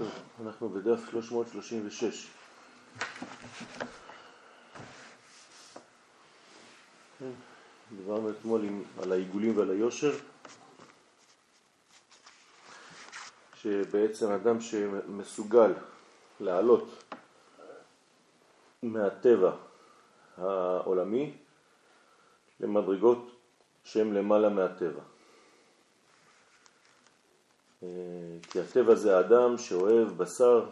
טוב, אנחנו בדף 336. כן, דיברנו אתמול עם, על העיגולים ועל היושר, שבעצם אדם שמסוגל לעלות מהטבע העולמי למדרגות שהן למעלה מהטבע. אה, כי הטבע זה האדם שאוהב בשר,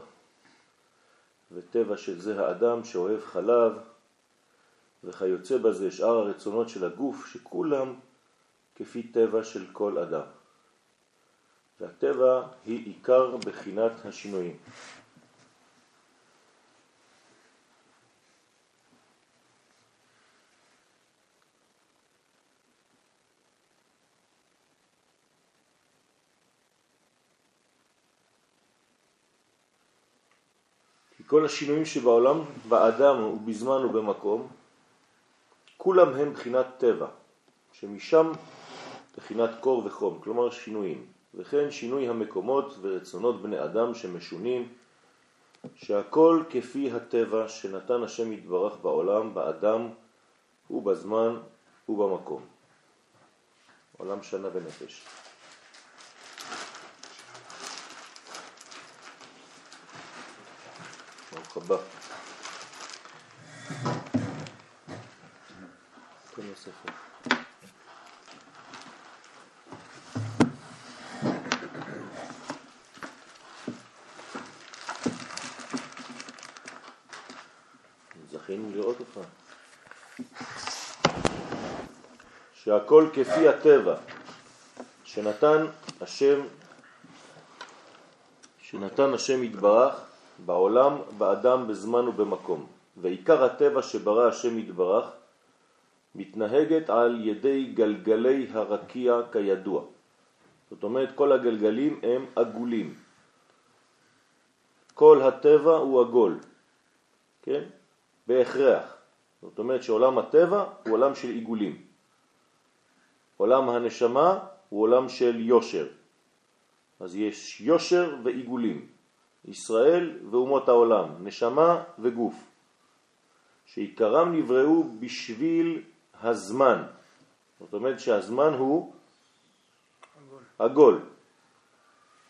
וטבע של זה האדם שאוהב חלב, וכיוצא בזה שאר הרצונות של הגוף, שכולם כפי טבע של כל אדם. והטבע היא עיקר בחינת השינויים. כל השינויים שבעולם, באדם ובזמן ובמקום, כולם הם בחינת טבע, שמשם בחינת קור וחום, כלומר שינויים, וכן שינוי המקומות ורצונות בני אדם שמשונים, שהכל כפי הטבע שנתן השם יתברך בעולם, באדם ובזמן ובמקום. עולם שנה ונפש. הבא. כל. זכינו לראות אותך. שהכל כפי הטבע שנתן השם שנתן השם יתברך בעולם, באדם, בזמן ובמקום. ועיקר הטבע שברא השם יתברך מתנהגת על ידי גלגלי הרקיע כידוע. זאת אומרת, כל הגלגלים הם עגולים. כל הטבע הוא עגול, כן? בהכרח. זאת אומרת שעולם הטבע הוא עולם של עיגולים. עולם הנשמה הוא עולם של יושר. אז יש יושר ועיגולים. ישראל ואומות העולם, נשמה וגוף, שעיקרם נבראו בשביל הזמן. זאת אומרת שהזמן הוא עגול.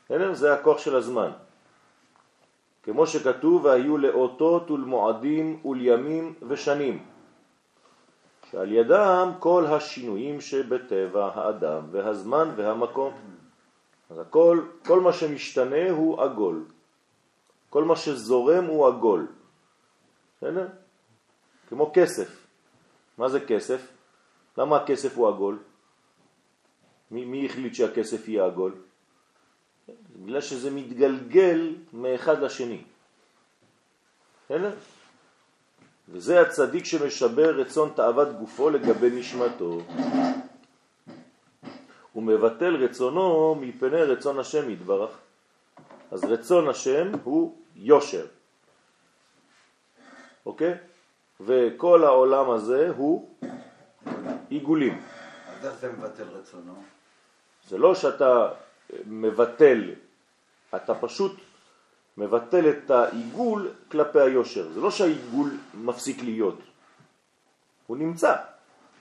עגול. זה הכוח של הזמן. כמו שכתוב, והיו לאותות ולמועדים ולימים ושנים, שעל ידם כל השינויים שבטבע האדם והזמן והמקום. אז הכל, כל מה שמשתנה הוא עגול. כל מה שזורם הוא עגול. בסדר? כמו כסף. מה זה כסף? למה הכסף הוא עגול? מי, מי החליט שהכסף יהיה עגול? בגלל שזה מתגלגל מאחד לשני. בסדר? וזה הצדיק שמשבר רצון תאוות גופו לגבי נשמתו. הוא מבטל רצונו מפני רצון השם יתברך. אז רצון השם הוא יושר, אוקיי? וכל העולם הזה הוא עיגולים. אז איך זה מבטל רצונו? זה לא שאתה מבטל, אתה פשוט מבטל את העיגול כלפי היושר. זה לא שהעיגול מפסיק להיות, הוא נמצא,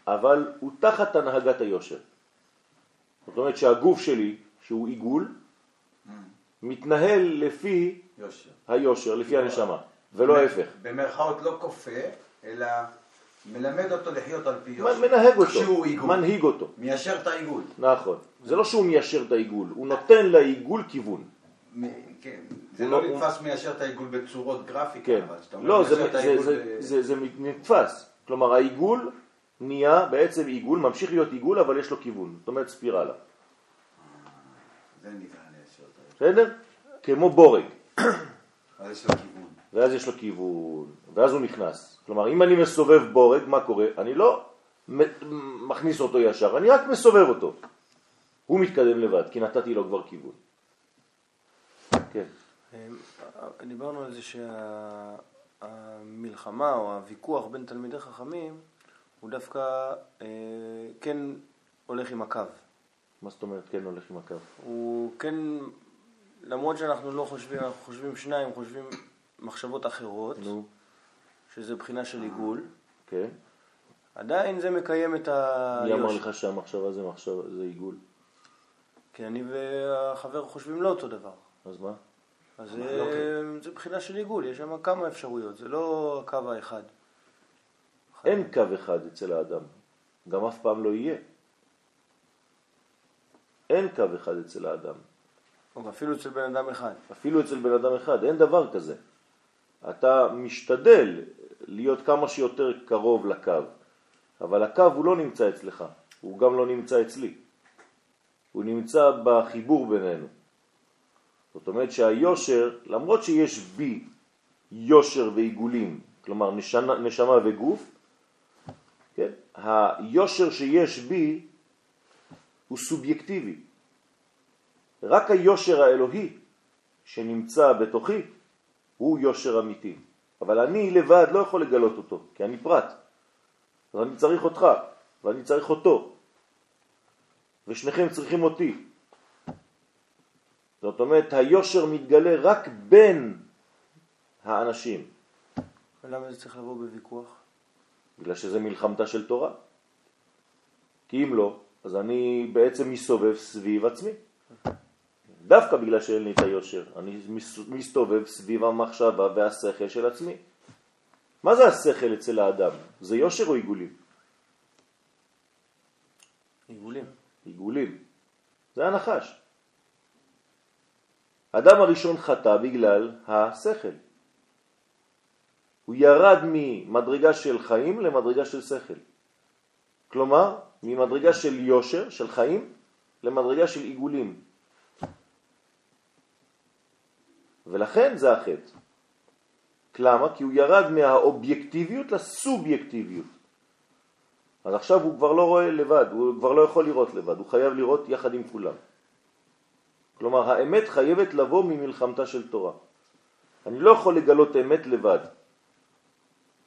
אבל הוא תחת הנהגת היושר. זאת אומרת שהגוף שלי, שהוא עיגול, מתנהל לפי יושר. היושר, לפי לא. הנשמה, ולא ההפך. במרכאות לא כופה, אלא מלמד אותו לחיות על פי יושר. מנהג אותו, מנהיג אותו. מיישר את העיגול. נכון. זה לא שהוא מיישר את העיגול, הוא נותן לעיגול כיוון. כן, זה לא נתפס מיישר את העיגול בצורות גרפיקה, כן. לא, זה נתפס. כלומר, העיגול נהיה בעצם עיגול, ממשיך להיות עיגול, אבל יש לו כיוון. זאת אומרת ספירלה. זה נקרא. בסדר? כמו בורג. אז יש לו כיוון. ואז יש לו כיוון, ואז הוא נכנס. כלומר, אם אני מסובב בורג, מה קורה? אני לא מכניס אותו ישר, אני רק מסובב אותו. הוא מתקדם לבד, כי נתתי לו כבר כיוון. כן. אמ, דיברנו על זה שהמלחמה או הוויכוח בין תלמידי חכמים הוא דווקא אה, כן הולך עם הקו. מה זאת אומרת כן הולך עם הקו? הוא כן למרות שאנחנו לא חושבים, אנחנו חושבים שניים, חושבים מחשבות אחרות, נו, שזה בחינה של עיגול, כן. עדיין זה מקיים את מי אמר. לך שהמחשבה זה מחשבה, זה עיגול? כי אני והחבר חושבים לא אותו דבר. אז מה? אז זה, זה בחינה של עיגול, יש שם כמה אפשרויות, זה לא הקו האחד. אין קו אחד אצל האדם, גם אף פעם לא יהיה. אין קו אחד אצל האדם, אפילו אצל בן אדם אחד. אפילו אצל בן אדם אחד, אין דבר כזה. אתה משתדל להיות כמה שיותר קרוב לקו, אבל הקו הוא לא נמצא אצלך, הוא גם לא נמצא אצלי. הוא נמצא בחיבור בינינו. זאת אומרת שהיושר, למרות שיש בי יושר ועיגולים, כלומר נשמה, נשמה וגוף, כן? היושר שיש בי הוא סובייקטיבי. רק היושר האלוהי שנמצא בתוכי הוא יושר אמיתי. אבל אני לבד לא יכול לגלות אותו, כי אני פרט. אז אני צריך אותך, ואני צריך אותו. ושניכם צריכים אותי. זאת אומרת, היושר מתגלה רק בין האנשים, ולמה זה צריך לבוא בוויכוח? בגלל שזה מלחמתה של תורה. כי אם לא, אז אני בעצם מסתובב סביב עצמי. דווקא בגלל שאין לי את היושר, אני מס- מסתובב סביב המחשבה והשכל של עצמי. מה זה השכל אצל האדם? זה יושר או עיגולים? עיגולים. עיגולים. זה הנחש. האדם הראשון חטא בגלל השכל. הוא ירד ממדרגה של חיים למדרגה של שכל. כלומר, ממדרגה של יושר, של חיים, למדרגה של עיגולים. ולכן זה החטא. למה? כי הוא ירד מהאובייקטיביות לסובייקטיביות. אז עכשיו הוא כבר לא רואה לבד, הוא כבר לא יכול לראות לבד, הוא חייב לראות יחד עם כולם. כלומר, האמת חייבת לבוא ממלחמתה של תורה. אני לא יכול לגלות אמת לבד.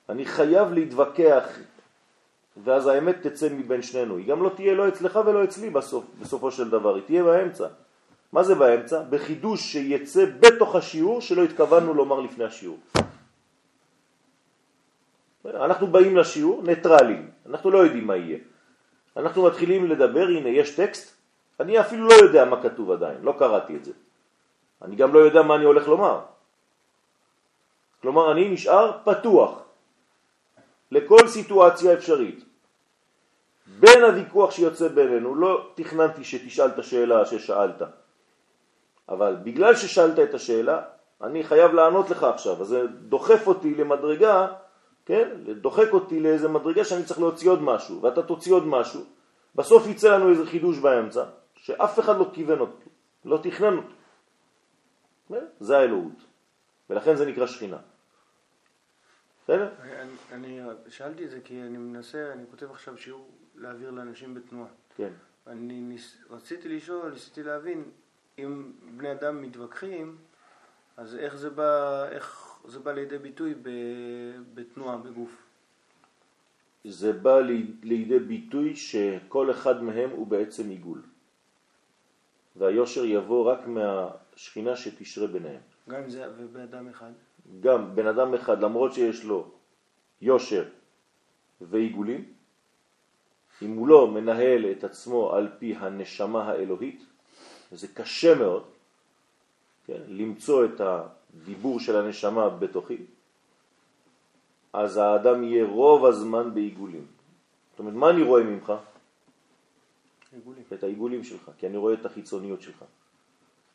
אני חייב להתווכח, ואז האמת תצא מבין שנינו. היא גם לא תהיה לא אצלך ולא אצלי בסוף, בסופו של דבר, היא תהיה באמצע. מה זה באמצע? בחידוש שיצא בתוך השיעור שלא התכוונו לומר לפני השיעור. אנחנו באים לשיעור ניטרלים, אנחנו לא יודעים מה יהיה. אנחנו מתחילים לדבר, הנה יש טקסט, אני אפילו לא יודע מה כתוב עדיין, לא קראתי את זה. אני גם לא יודע מה אני הולך לומר. כלומר, אני נשאר פתוח לכל סיטואציה אפשרית. בין הוויכוח שיוצא בינינו, לא תכננתי שתשאל את השאלה ששאלת, אבל בגלל ששאלת את השאלה, אני חייב לענות לך עכשיו, אז זה דוחף אותי למדרגה כן? דוחק אותי לאיזה מדרגה שאני צריך להוציא עוד משהו, ואתה תוציא עוד משהו, בסוף יצא לנו איזה חידוש באמצע, שאף אחד לא כיוון אותו, לא תכנן אותו. כן? זה האלוהות, ולכן זה נקרא שכינה. בסדר? אני, אני שאלתי את זה כי אני מנסה, אני כותב עכשיו שיעור להעביר לאנשים בתנועה. כן. אני ניס, רציתי לשאול, ניסיתי להבין, אם בני אדם מתווכחים, אז איך זה בא, איך זה בא לידי ביטוי ב, בתנועה, בגוף? זה בא לי- לידי ביטוי שכל אחד מהם הוא בעצם עיגול. והיושר יבוא רק מהשכינה שתשרה ביניהם. גם זה ובאדם אחד? גם בן אדם אחד, למרות שיש לו יושר ועיגולים, אם הוא לא מנהל את עצמו על פי הנשמה האלוהית, וזה קשה מאוד, כן, למצוא את הדיבור של הנשמה בתוכי, אז האדם יהיה רוב הזמן בעיגולים. זאת אומרת, מה אני רואה ממך? עיגולים. את העיגולים שלך, כי אני רואה את החיצוניות שלך.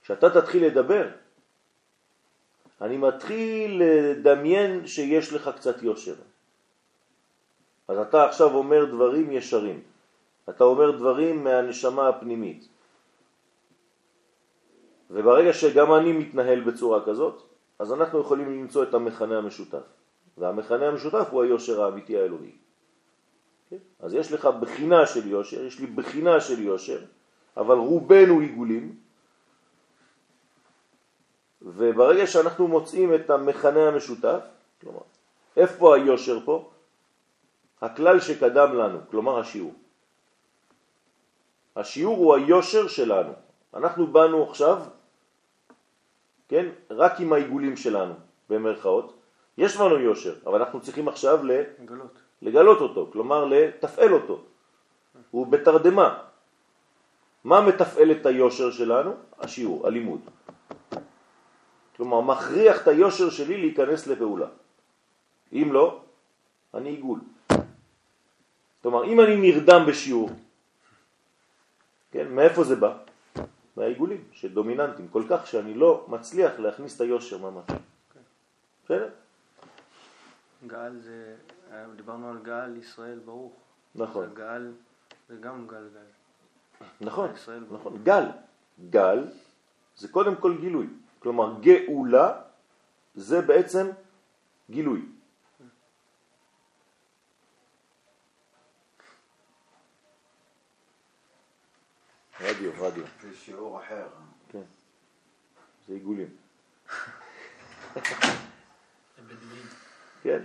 כשאתה תתחיל לדבר, אני מתחיל לדמיין שיש לך קצת יושר. אז אתה עכשיו אומר דברים ישרים. אתה אומר דברים מהנשמה הפנימית. וברגע שגם אני מתנהל בצורה כזאת, אז אנחנו יכולים למצוא את המכנה המשותף. והמכנה המשותף הוא היושר האמיתי האלוהי. כן? אז יש לך בחינה של יושר, יש לי בחינה של יושר, אבל רובנו עיגולים, וברגע שאנחנו מוצאים את המכנה המשותף, כלומר, איפה היושר פה? הכלל שקדם לנו, כלומר השיעור. השיעור הוא היושר שלנו. אנחנו באנו עכשיו כן? רק עם העיגולים שלנו, במרכאות. יש לנו יושר, אבל אנחנו צריכים עכשיו. לגלות. לגלות אותו, כלומר לתפעל אותו. הוא בתרדמה. מה מתפעל את היושר שלנו? השיעור, הלימוד. כלומר, מכריח את היושר שלי להיכנס לפעולה. אם לא, אני עיגול. כלומר, אם אני נרדם בשיעור, כן, מאיפה זה בא? מהעיגולים שדומיננטיים כל כך שאני לא מצליח להכניס את היושר ממש. בסדר? גאל זה, דיברנו על גאל ישראל ברוך. נכון. גאל, זה גם גל גל. נכון. נכון. גל. גל זה קודם כל גילוי. כלומר, גאולה זה בעצם גילוי. רדיו, רדיו, זה שיעור אחר. כן. זה עיגולים. כן.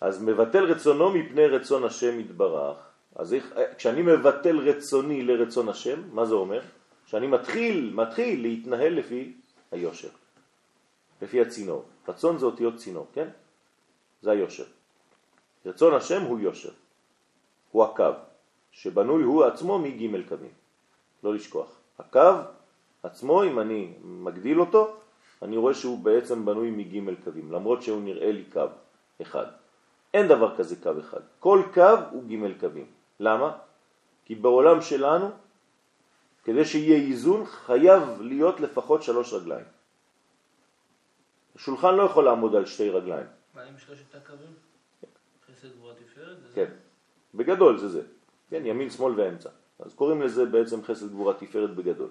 אז מבטל רצונו מפני רצון השם יתברך. אז איך, כשאני מבטל רצוני לרצון השם, מה זה אומר? שאני מתחיל, מתחיל להתנהל לפי היושר, לפי הצינור. רצון זה אותיות צינור, כן? זה היושר. רצון השם הוא יושר, הוא הקו, שבנוי הוא עצמו מג' קווים, לא לשכוח. הקו עצמו, אם אני מגדיל אותו, אני רואה שהוא בעצם בנוי מג' קווים, למרות שהוא נראה לי קו אחד. אין דבר כזה קו אחד. כל קו הוא ג' קווים. למה? כי בעולם שלנו, כדי שיהיה איזון, חייב להיות לפחות שלוש רגליים. השולחן לא יכול לעמוד על שתי רגליים. מה עם שלושת הקווים? חסד גבורה תפארת? כן, בגדול זה זה. כן, ימין, שמאל ואמצע. אז קוראים לזה בעצם חסד גבורה תפארת בגדול.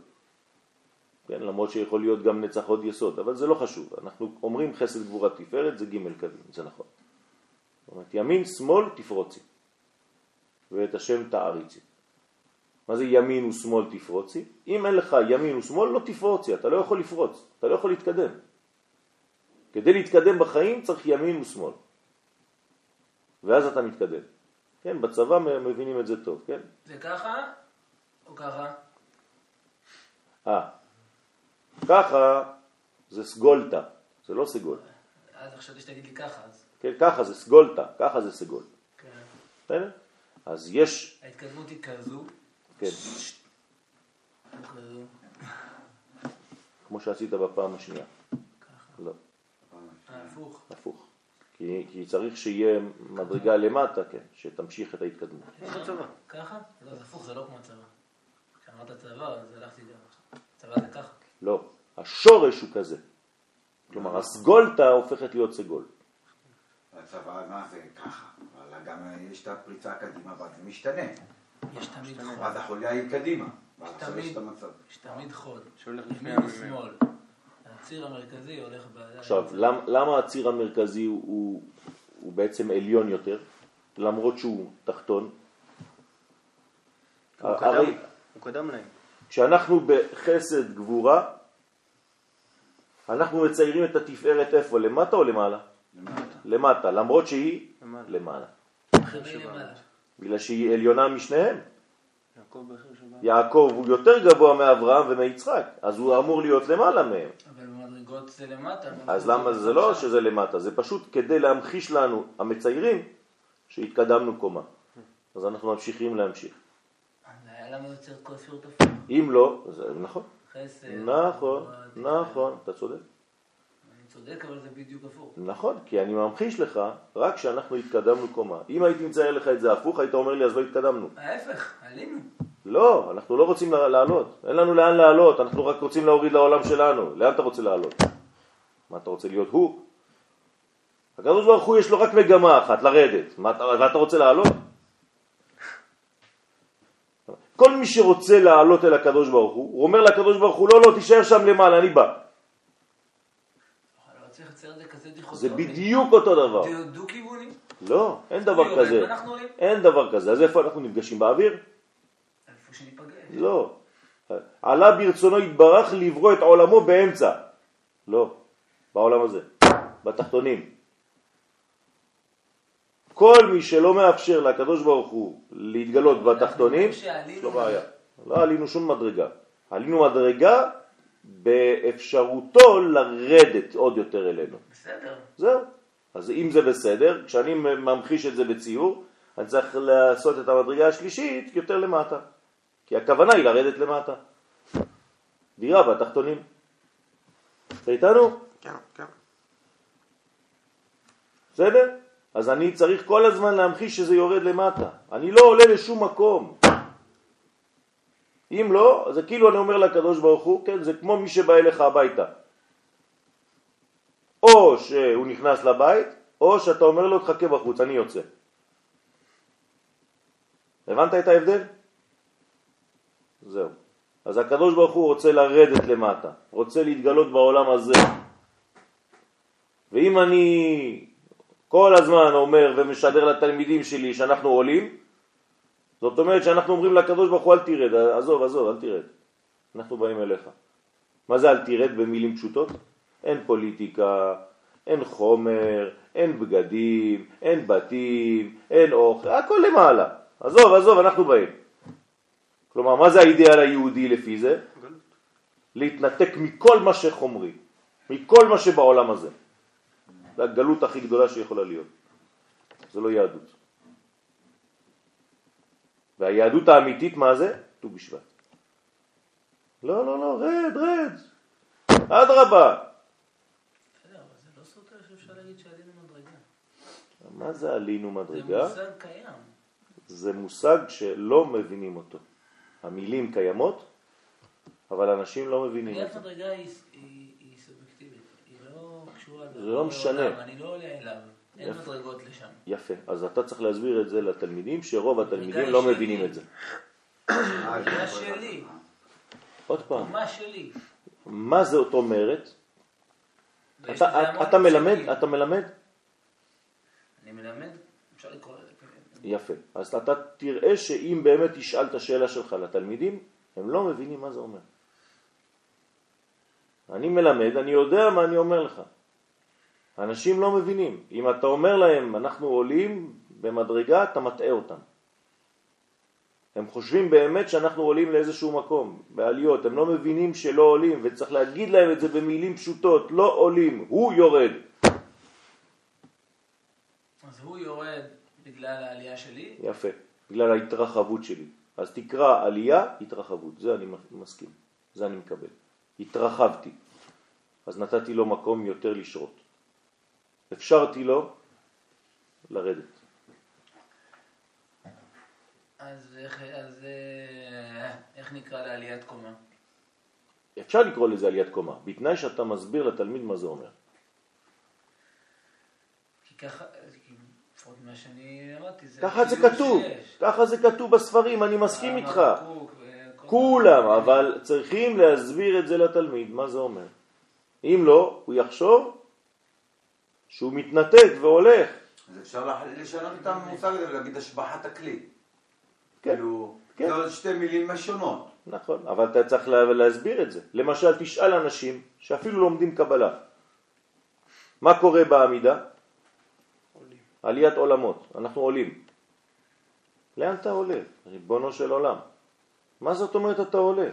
כן, למרות שיכול להיות גם נצח עוד יסוד, אבל זה לא חשוב. אנחנו אומרים חסד גבורה תפארת זה ג' קווים, זה נכון. זאת אומרת, ימין, שמאל, תפרוצי. ואת השם תעריצי. מה זה ימין ושמאל תפרוצי? אם אין לך ימין ושמאל, לא תפרוצי, אתה לא יכול לפרוץ, אתה לא יכול להתקדם. כדי להתקדם בחיים צריך ימין ושמאל. ואז אתה מתקדם. כן, בצבא מבינים את זה טוב, כן? זה ככה או ככה? אה, ככה זה סגולטה, זה לא סגול. אז חשבתי שתגיד לי ככה, אז... כן, ככה זה סגולטה, ככה זה סגול. כן. בסדר? אז יש, ההתקדמות היא כזו, כן, כזו, כמו שעשית בפעם השנייה. ככה. לא, אה, הפוך. הפוך. כי, כי צריך שיהיה מדרגה למטה, כן, שתמשיך את ההתקדמות. צבא. ככה? לא, זה הפוך, זה לא כמו צבא. כשאמרת צבא, אז הלכתי גם. צבא זה ככה. לא, השורש הוא כזה. כלומר, הסגולטה הופכת להיות סגול. הצבא, מה זה ככה? אבל גם יש את הפריצה קדימה, ואז זה משתנה. יש תמיד חוד. ואז החוליה היא קדימה. יש תמיד. חוד. שהולך לפני ימין המ"מ. ושמאל. הציר המרכזי הולך בידיים. עכשיו, למ, למה הציר המרכזי הוא, הוא, הוא בעצם עליון יותר, למרות שהוא תחתון? הוא הרי קדם- הוא קדם להם. כשאנחנו בחסד גבורה, אנחנו מציירים את התפארת איפה? למטה או למעלה? למטה. למטה, למרות שהיא למעלה. למעלה. בגלל שהיא עליונה משניהם. יעקב הוא יותר גבוה מאברהם ומיצחק, אז הוא אמור להיות למעלה מהם. אבל במדרגות זה למטה. אז למה זה לא שזה למטה? זה פשוט כדי להמחיש לנו, המציירים, שהתקדמנו קומה. אז אנחנו ממשיכים להמשיך. אז היה למה יוצר כל ספירות הפוך? אם לא, זה נכון. חסד. נכון, גבורה, נכון, אתה צודק. צודק, אבל זה בדיוק הפוך. נכון, כי אני ממחיש לך רק שאנחנו התקדמנו קומה. אם הייתי מצייר לך את זה הפוך, היית אומר לי אז לא התקדמנו. ההפך, עלינו. לא, אנחנו לא רוצים לעלות. אין לנו לאן לעלות, אנחנו רק רוצים להוריד לעולם שלנו. לאן אתה רוצה לעלות? מה אתה רוצה להיות הוא? הקדוש ברוך הוא יש לו רק מגמה אחת, לרדת. מה אתה, ואתה רוצה לעלות? כל מי שרוצה לעלות אל הקדוש ברוך הוא, הוא אומר לקדוש ברוך הוא, לא, לא, תישאר שם למעלה, אני בא. אבל לא צריך לצייר את זה בדיוק אותו דבר. זה דו-כיווני. לא, אין דבר כזה. אין דבר כזה. אז איפה אנחנו נפגשים? באוויר? איפה שניפגש. לא. עלה ברצונו יתברך לברוא את עולמו באמצע. לא, בעולם הזה, בתחתונים. כל מי שלא מאפשר לקדוש ברוך הוא להתגלות בתחתונים, יש לו בעיה. לא עלינו שום מדרגה. עלינו מדרגה באפשרותו לרדת עוד יותר אלינו. בסדר. זהו. אז אם זה בסדר, כשאני ממחיש את זה בציור, אני צריך לעשות את המדרגה השלישית יותר למטה. כי הכוונה היא לרדת למטה. דירה בתחתונים. אתה איתנו? כן, כן. בסדר? אז אני צריך כל הזמן להמחיש שזה יורד למטה. אני לא עולה לשום מקום. אם לא, זה כאילו אני אומר לקדוש ברוך הוא, כן, זה כמו מי שבא אליך הביתה. או שהוא נכנס לבית, או שאתה אומר לו, תחכה בחוץ, אני יוצא. הבנת את ההבדל? זהו. אז הקדוש ברוך הוא רוצה לרדת למטה, רוצה להתגלות בעולם הזה. ואם אני כל הזמן אומר ומשדר לתלמידים שלי שאנחנו עולים, זאת אומרת שאנחנו אומרים לקדוש ברוך הוא אל תרד, עזוב, עזוב, אל תרד. אנחנו באים אליך. מה זה אל תרד במילים פשוטות? אין פוליטיקה, אין חומר, אין בגדים, אין בתים, אין אוכל, הכל למעלה. עזוב, עזוב, אנחנו באים. כלומר, מה זה האידאל היהודי לפי זה? להתנתק מכל מה שחומרי, מכל מה שבעולם הזה. זה הגלות הכי גדולה שיכולה להיות. זה לא יהדות. והיהדות האמיתית, מה זה? ט"ו בשבט. לא, לא, לא, רד, רד. אדרבה. זה לא מדרגה. מה זה עלינו זה מדרגה? מושג קיים. זה מושג שלא מבינים אותו. המילים קיימות, אבל אנשים לא מבינים את זה. מדרגה היא היא- היא סובייקטיבית. היא לא קשורה זה לא משנה. אני לא עולה אליו. אין. מדרגות לשם. יפה, אז אתה צריך להסביר את זה לתלמידים, שרוב התלמידים לא שלי. מבינים את זה. מדרגה שלי. עוד פעם, מה שלי. מה זאת אומרת? אתה- אתה מלמד? אתה מלמד? אני מלמד? אפשר לקרוא לזה. יפה. אז אתה תראה שאם באמת תשאל את השאלה שלך לתלמידים, הם לא מבינים מה זה אומר. אני מלמד, אני יודע מה אני אומר לך. אנשים לא מבינים. אם אתה אומר להם, אנחנו עולים במדרגה, אתה מטעה אותם. הם חושבים באמת שאנחנו עולים לאיזשהו מקום, בעליות. הם לא מבינים שלא עולים, וצריך להגיד להם את זה במילים פשוטות. לא עולים, הוא יורד. אז הוא יורד בגלל העלייה שלי, יפה, בגלל ההתרחבות שלי. אז תקרא עלייה, התרחבות, זה אני מסכים, זה אני מקבל. התרחבתי, אז נתתי לו מקום יותר לשרות. אפשרתי לו לרדת. אז איך, אז, אה, איך נקרא לעליית קומה? אפשר לקרוא לזה עליית קומה, בתנאי שאתה מסביר לתלמיד מה זה אומר. כי ככה, לפחות מה שאני למדתי, זה ככה זה כתוב, שיש. ככה זה כתוב בספרים, אני מסכים איתך. קוק כולם, אבל צריכים להסביר את זה לתלמיד, מה זה אומר. אם לא, הוא יחשוב שהוא מתנתק והולך. אז אפשר לשנות את המושג הזה ולהגיד השבחת הכלי. כן, כאילו, כן. זה עוד שתי מילים שונות. נכון, אבל אתה צריך לה- להסביר את זה. למשל, תשאל אנשים שאפילו לומדים קבלה. מה קורה בעמידה? עולים. עליית עולמות, אנחנו עולים. לאן אתה עולה? ריבונו של עולם. מה זאת אומרת אתה עולה?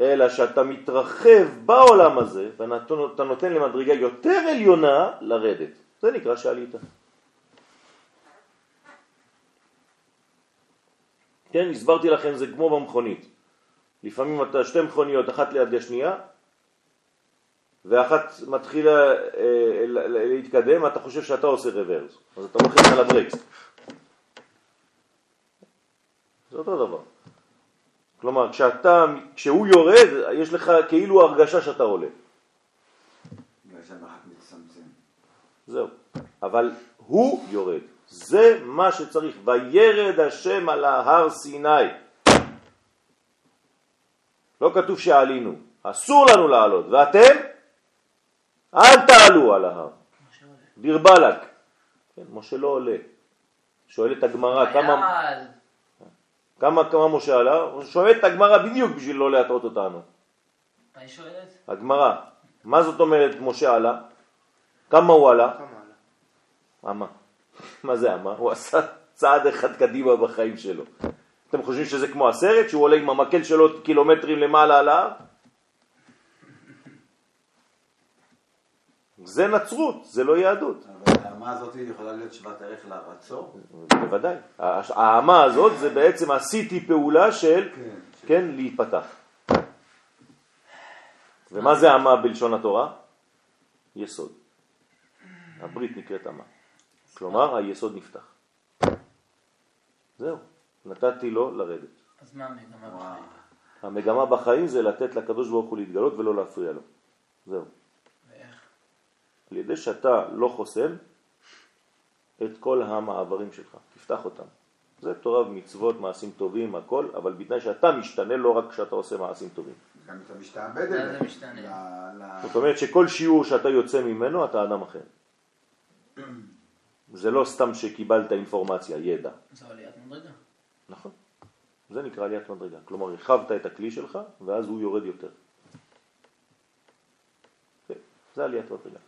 אלא שאתה מתרחב בעולם הזה, ואתה נותן למדרגה יותר עליונה לרדת. זה נקרא שעלית. כן, הסברתי לכם, זה כמו במכונית. לפעמים אתה שתי מכוניות, אחת ליד השנייה, ואחת מתחילה אה, להתקדם, אתה חושב שאתה עושה רוורס, אז אתה לוחץ על הברקס. זה אותו דבר. כלומר, כשאתה, כשהוא יורד, יש לך כאילו הרגשה שאתה עולה. זהו. אבל הוא יורד. זה מה שצריך. וירד השם על ההר סיני. לא כתוב שעלינו. אסור לנו לעלות. ואתם? אל תעלו על ההר. דיר בלק. כן, משה לא עולה. שואלת הגמרא כמה. כמה, כמה משה עלה? הוא שואל את הגמרא בדיוק בשביל לא להטעות אותנו. מה היא שואלת? הגמרא. מה זאת אומרת משה עלה? כמה הוא עלה? כמה עלה? מה זה אמה? הוא עשה צעד אחד קדימה בחיים שלו. אתם חושבים שזה כמו הסרט, שהוא עולה עם המקל שלו קילומטרים למעלה על ההר? זה נצרות, זה לא יהדות. אבל האמה הזאת יכולה להיות שוות ערך לרצון. בוודאי. האמה הזאת זה בעצם עשיתי פעולה של, כן. כן, להיפתח. ומה זה אמה בלשון התורה? יסוד. הברית נקראת אמה. כלומר, היסוד נפתח. זהו, נתתי לו לרדת. אז מה המגמה. בחיים? המגמה בחיים זה לתת לקדוש ברוך הוא להתגלות ולא להפריע לו. זהו. ואיך? על ידי שאתה לא חוסם את כל המעברים שלך, תפתח אותם. זה תורה ומצוות, מעשים טובים, הכל, אבל בתנאי שאתה משתנה לא רק כשאתה עושה מעשים טובים. גם אתה משתעבד אליהם. זה זאת אומרת שכל שיעור שאתה יוצא ממנו, אתה אדם אחר. זה לא סתם שקיבלת אינפורמציה, ידע. זו עליית מדרגה. נכון. זה נקרא עליית מדרגה. כלומר, הרחבת את הכלי שלך, ואז הוא יורד יותר. כן, זה עליית מדרגה.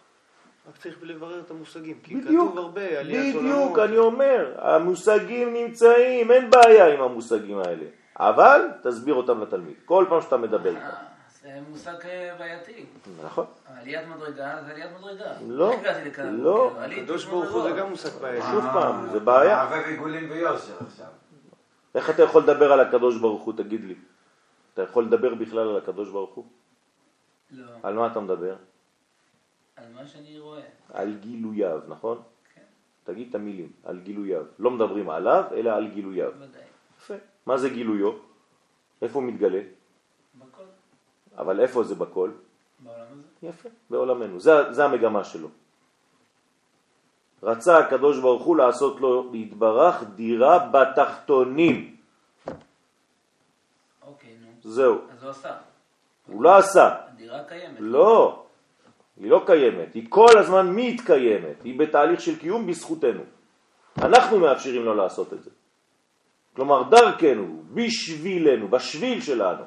רק צריך לברר את המושגים, כי בדיוק, כתוב הרבה, עליית עולמות. בדיוק, אני אומר, המושגים נמצאים, אין בעיה עם המושגים האלה. אבל תסביר אותם לתלמיד, כל פעם שאתה מדבר איתו. אה, זה מושג אה, בעייתי. נכון? עליית מדרגה זה עליית מדרגה. לא? לא. עליתי הקדוש ברוך הוא זה. גם מושג בעייתי. שוב אה, פעם, זה בעיה. מערבב עיגולים ויושר עכשיו. איך אתה יכול לדבר על הקדוש ברוך הוא, תגיד לי? אתה יכול לדבר בכלל על הקדוש ברוך הוא? לא, על מה אתה מדבר? על מה שאני רואה. על גילוייו, נכון? כן, תגיד את המילים, על גילוייו. לא מדברים עליו, אלא על גילוייו. ודאי. יפה. מה זה גילויו? איפה הוא מתגלה? בכל, אבל איפה זה בכל? בעולם הזה. יפה, בעולמנו. זה, זה המגמה שלו. רצה הקדוש ברוך הוא לעשות לו להתברך דירה בתחתונים. אוקיי, נו. זהו. אז הוא עשה. הוא לא עשה. הדירה קיימת. לא. היא לא קיימת. היא כל הזמן מתקיימת. היא בתהליך של קיום בזכותנו. אנחנו מאפשרים לו לעשות את זה. כלומר, דרכנו, בשבילנו, בשביל שלנו.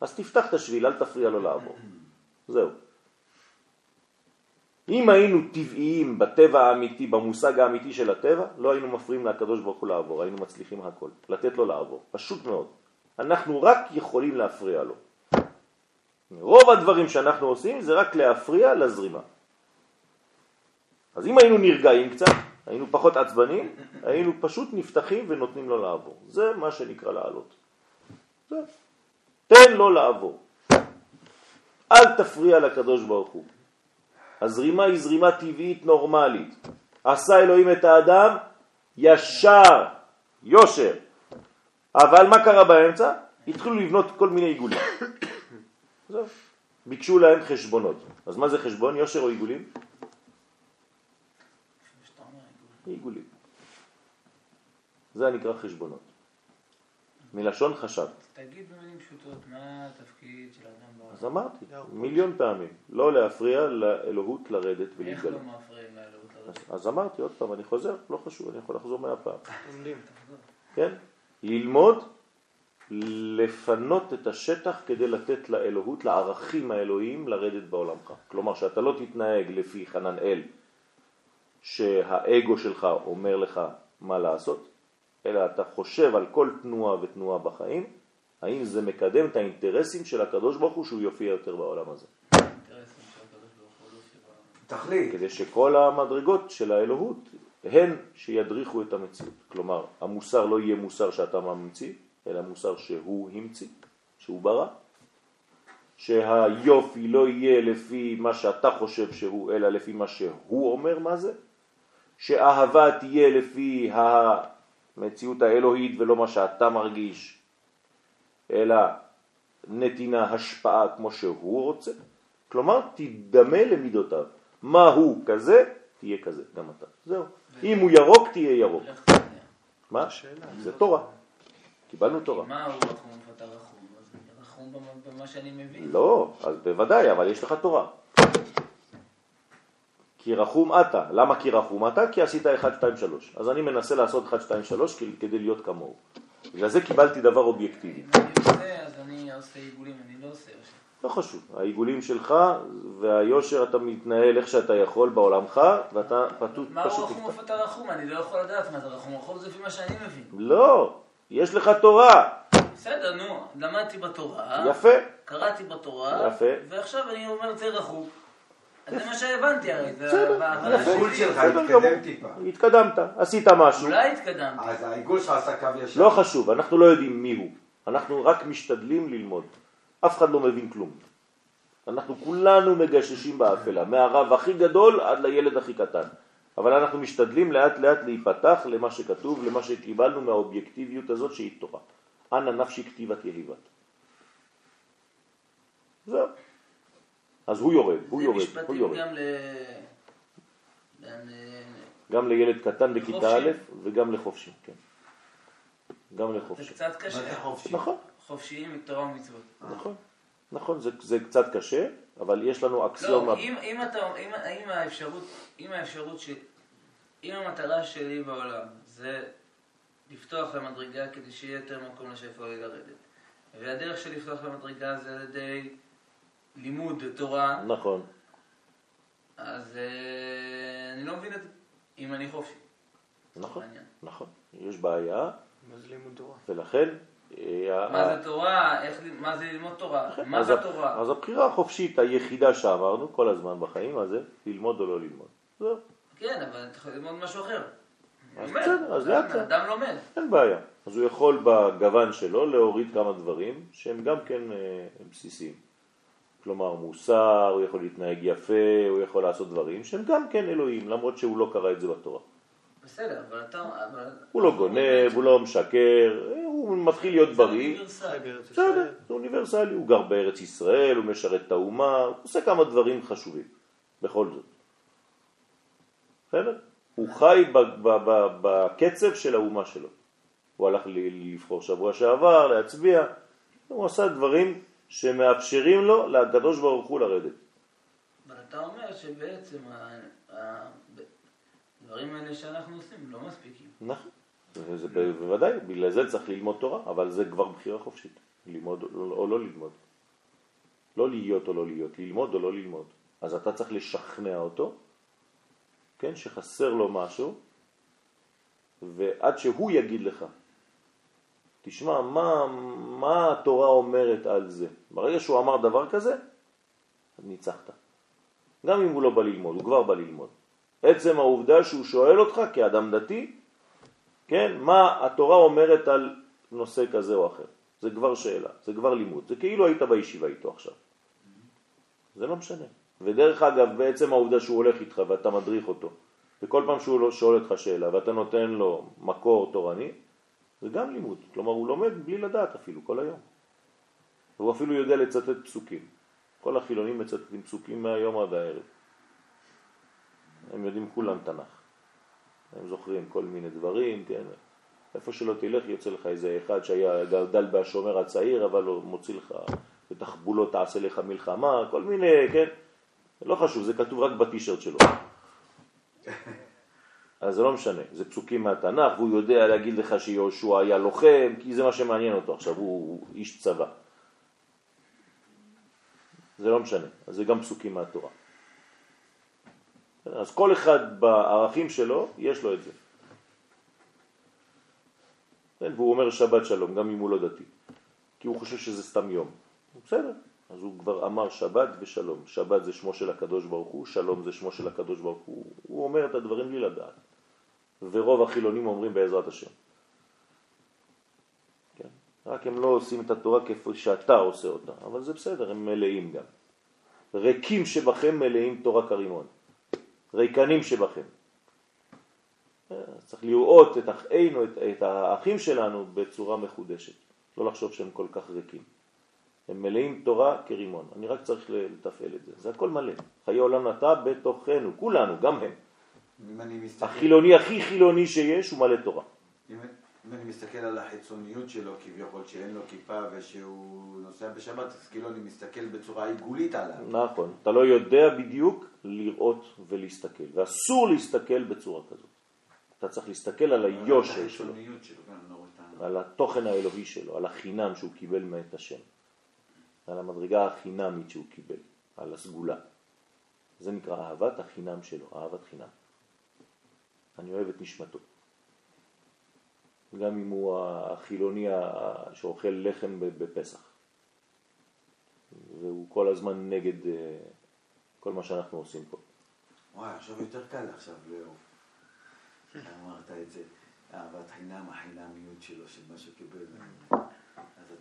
אז תפתח את השביל, אל תפריע לו לעבור. זהו. אם היינו טבעיים בטבע האמיתי, במושג האמיתי של הטבע, לא היינו מפריעים לקדוש ברוך הוא לעבור, היינו מצליחים הכל, לתת לו לעבור, פשוט מאוד. אנחנו רק יכולים להפריע לו. רוב הדברים שאנחנו עושים זה רק להפריע לזרימה. אז אם היינו נרגעים קצת, היינו פחות עצבנים, היינו פשוט נפתחים ונותנים לו לעבור. זה מה שנקרא לעלות. זה. תן לו לעבור. אל תפריע לקדוש ברוך הוא. הזרימה היא זרימה טבעית נורמלית. עשה אלוהים את האדם ישר, יושר. אבל מה קרה באמצע? התחילו לבנות כל מיני עיגולים. זהו. ביקשו להם חשבונות. אז מה זה חשבון? יושר או עיגולים? עיגולים. זה נקרא חשבונות. מלשון חשב. אז תגיד במילים פשוטות, מה התפקיד של האדם בעולם? אז אמרתי, מיליון פעמים, לא להפריע לאלוהות לרדת איך ולהתגלות. לא מפריעים לאלוהות הזאת? אז, אז אמרתי עוד פעם, אני חוזר, לא חשוב, אני יכול לחזור מאה פעם. לומדים. כן? ללמוד לפנות את השטח כדי לתת לאלוהות, לערכים האלוהיים, לרדת בעולמך. כלומר, שאתה לא תתנהג לפי חנן אל, שהאגו שלך אומר לך מה לעשות, אלא אתה חושב על כל תנועה ותנועה בחיים, האם זה מקדם את האינטרסים של הקדוש ברוך הוא שהוא יופיע יותר בעולם הזה. לא. תכלית. כדי שכל המדרגות של האלוהות הן שידריכו את המציאות. כלומר, המוסר לא יהיה מוסר שאתה ממציא, אלא מוסר שהוא המציא, שהוא ברא. שהיופי לא יהיה לפי מה שאתה חושב שהוא, אלא לפי מה שהוא אומר מה זה. שאהבה תהיה לפי המציאות האלוהית ולא מה שאתה מרגיש, אלא נתינה, השפעה כמו שהוא רוצה. כלומר, תדמה למידותיו. מה הוא כזה, תהיה כזה, גם אתה. זהו. אם הוא ירוק, תהיה ירוק. מה? זה תורה. קיבלנו תורה. מה הוא רחום ואתה רחום? אז רחום במה- שאני מבין. לא, אז בוודאי, אבל יש לך תורה. כי רחום אתה. למה כי רחום אתה? כי עשית 1, 2, 3. אז אני מנסה לעשות 1, 2, 3 כדי להיות כמוהו. בגלל זה קיבלתי דבר אובייקטיבי. אם אני עושה, אז אני עושה עיגולים, אני לא עושה יושר. לא חשוב, העיגולים שלך והיושר אתה מתנהל איך שאתה יכול בעולמך ואתה פשוט, מה רחום תפתח. איפה אתה רחום? אני לא יכול לדעת מה זה רחום. רחום זה לפי מה שאני מבין. לא, יש לך תורה, בסדר, נו, למדתי בתורה. יפה. קראתי בתורה. יפה. ועכשיו אני אומר זה רחום. זה מה שהבנתי הרי, זה. העיגול. שלך התקדם. טיפה. התקדמת, עשית משהו. אולי התקדמתי. אז העיגול שלך עשה קו ישר. לא חשוב, אנחנו לא יודעים מי הוא. אנחנו רק משתדלים ללמוד. אף אחד לא מבין כלום. אנחנו כולנו מגששים באפלה, מהרב הכי גדול עד לילד הכי קטן. אבל אנחנו משתדלים לאט לאט להיפתח למה שכתוב, למה שקיבלנו מהאובייקטיביות הזאת שהיא תורה. אנא נפשי כתיבת יהיבת. זהו. אז הוא יורד, הוא זה יורד, הוא משפטים יורד. גם ל... גם לילד קטן בכיתה. א' וגם לחופשי, כן. גם זה לחופשי. קצת מה קשה. זה חופשי? נכון. חופשיים מתורה ומצוות. נכון, נכון, זה, זה קצת קשה, אבל יש לנו לא, אקסיומה. אם, אם אתה, אם, אם האפשרות, אם האפשרות ש... אם המטרה שלי בעולם זה לפתוח למדרגה כדי שיהיה יותר מקום לשפע לי לרדת, והדרך של לפתוח למדרגה זה על ידי לימוד תורה, נכון, אז אה, אני לא מבין את זה, אם אני חופשי. נכון. נכון. יש בעיה, מה זה לימוד תורה? ולכן... אה, מה זה תורה, איך, מה זה ללמוד תורה, מה אז זה תורה. אז הבחירה החופשית היחידה שאמרנו כל הזמן בחיים, מה זה? ללמוד או לא ללמוד. זהו, כן, אבל אתה יכול ללמוד משהו אחר. אז בסדר, אז לאט לאט. אדם לומד. אין בעיה. אז הוא יכול בגוון שלו להוריד כמה דברים שהם גם כן אה, בסיסיים. כלומר מוסר, הוא יכול להתנהג יפה, הוא יכול לעשות דברים שהם גם כן אלוהים, למרות שהוא לא קרא את זה בתורה. בסדר, אבל אתה... הוא לא גונב, הוא לא משקר, הוא מתחיל להיות זה בריא. בסדר, ישראל. זה אוניברסלי, הוא גר בארץ ישראל, הוא משרת את האומה, הוא עושה כמה דברים חשובים, בכל זאת. בסדר? הוא חי בקצב של האומה שלו. הוא הלך לבחור שבוע שעבר, להצביע, הוא עשה דברים שמאפשרים לו, לקדוש ברוך הוא לרדת. אבל אתה אומר שבעצם הדברים האלה שאנחנו עושים לא מספיקים. נכון, זה, בוודאי, בגלל זה צריך ללמוד תורה, אבל זה כבר בחירה חופשית, ללמוד או, או לא ללמוד. לא להיות או לא להיות, ללמוד או לא ללמוד. אז אתה צריך לשכנע אותו, כן, שחסר לו משהו, ועד שהוא יגיד לך, תשמע, מה, מה התורה אומרת על זה? ברגע שהוא אמר דבר כזה, ניצחת. גם אם הוא לא בא ללמוד, הוא כבר בא ללמוד. עצם העובדה שהוא שואל אותך כאדם דתי, כן, מה התורה אומרת על נושא כזה או אחר. זה כבר שאלה, זה כבר לימוד. זה כאילו היית בישיבה איתו עכשיו. זה לא משנה. ודרך אגב, בעצם העובדה שהוא הולך איתך ואתה מדריך אותו, וכל פעם שהוא לא שואל אותך שאלה ואתה נותן לו מקור תורני, זה גם לימוד. כלומר, הוא לומד בלי לדעת אפילו כל היום. והוא אפילו יודע לצטט פסוקים. כל החילונים מצטטים פסוקים מהיום עד הערב. הם יודעים כולם תנ"ך. הם זוכרים כל מיני דברים, כן. איפה שלא תלך יוצא לך איזה אחד שהיה גדל בהשומר הצעיר, אבל הוא מוציא לך בתחבולות תעשה לך מלחמה, כל מיני, כן. לא חשוב, זה כתוב רק בטישרט שלו. אז זה לא משנה, זה פסוקים מהתנ"ך, והוא יודע להגיד לך שיהושע היה לוחם, כי זה מה שמעניין אותו עכשיו, הוא, הוא איש צבא. זה לא משנה, אז זה גם פסוקים מהתורה. אז כל אחד בערכים שלו, יש לו את זה. כן, והוא אומר שבת שלום, גם אם הוא לא דתי. כי הוא חושב שזה סתם יום. בסדר, אז הוא כבר אמר שבת ושלום. שבת זה שמו של הקדוש ברוך הוא, שלום זה שמו של הקדוש ברוך הוא. הוא אומר את הדברים בלי לדעת. ורוב החילונים אומרים בעזרת השם. כן? רק הם לא עושים את התורה כפי שאתה עושה אותה, אבל זה בסדר, הם מלאים גם. ריקים שבכם מלאים תורה כרימון. ריקנים שבכם. צריך לראות את אחינו, את, את האחים שלנו בצורה מחודשת. לא לחשוב שהם כל כך ריקים. הם מלאים תורה כרימון. אני רק צריך לתפעל את זה. זה הכל מלא. חיי עולם נטע בתוכנו, כולנו, גם הם. החילוני הכי חילוני שיש הוא מלא תורה. אם, אם אני מסתכל על החיצוניות שלו, כביכול שאין לו כיפה ושהוא נוסע בשבת, אז כאילו אני מסתכל בצורה עיגולית עליו. נכון. אתה לא יודע בדיוק לראות ולהסתכל, ואסור להסתכל בצורה כזאת. אתה צריך להסתכל על היושר שלו, שלו, כן, לא. על התוכן האלוהי שלו, על החינם שהוא קיבל מאת השם, על המדרגה החינמית שהוא קיבל, על הסגולה. זה נקרא אהבת החינם שלו, אהבת חינם. אני אוהב את נשמתו. גם אם הוא החילוני שאוכל לחם בפסח. והוא כל הזמן נגד, אה, כל מה שאנחנו עושים פה. וואי, עכשיו יותר קל עכשיו לאהוב. אמרת את זה, אהבת חינם, החינמיות שלו, של מה שקיבל.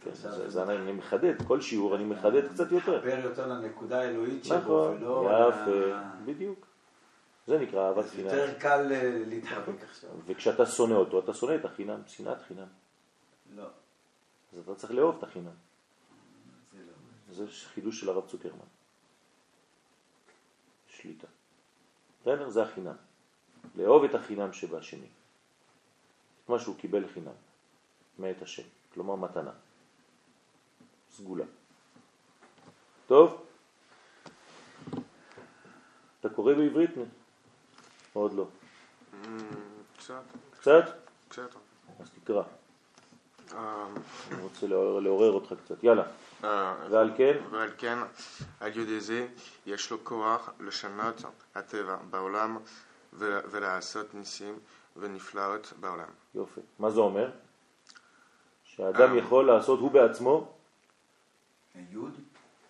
אז כן, אני מחדד, כל שיעור אני מחדד קצת יותר. מחבר יותר לנקודה האלוהית שלו, נכון, ולא... יפה, בדיוק. זה נקרא אהבת חינם. יותר קל אה, להתחבק עכשיו. וכשאתה שונא אותו, אתה שונא את החינם, שנאת חינם. לא, אז אתה צריך לאהוב את החינם. זה לא. זה חידוש של הרב צוקרמן. שליטה. בסדר? זה החינם. לאהוב את החינם שבשני. את מה שהוא קיבל חינם. מאת השם. כלומר מתנה. סגולה. טוב? אתה קורא בעברית? או עוד לא? קצת, קצת? קצת. אז תקרא. אה, אני רוצה לעורר, אותך קצת. יאללה. אה, ועל כן, ועל כן, על ידי זה יש לו כוח לשנות הטבע בעולם ול- ולעשות ניסים ונפלאות בעולם. יופי. מה זה אומר? שהאדם אה. יכול לעשות, הוא בעצמו, יוד?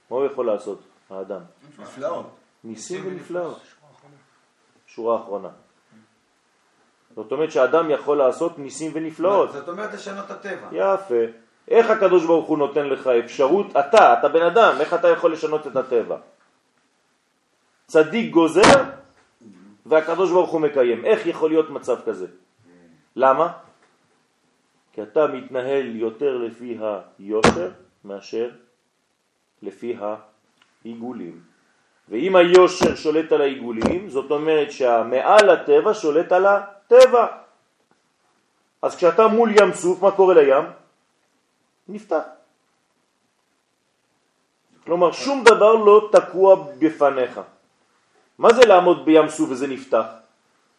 מה הוא יכול לעשות, האדם? נפלאות. ניסים ונפלאות. שורה אחרונה. זאת אומרת שהאדם יכול לעשות ניסים ונפלאות. זאת אומרת לשנות את הטבע. יפה. איך הקדוש ברוך הוא נותן לך אפשרות, אתה, אתה בן אדם, איך אתה יכול לשנות את הטבע? צדיק גוזר והקדוש ברוך הוא מקיים. איך יכול להיות מצב כזה? למה? כי אתה מתנהל יותר לפי היושר מאשר לפי העיגולים. ואם היושר שולט על העיגולים, זאת אומרת שהמעל הטבע שולט על הטבע. אז כשאתה מול ים סוף, מה קורה לים? נפתח. כלומר, שום דבר לא תקוע בפניך. מה זה לעמוד בים סוף וזה נפתח?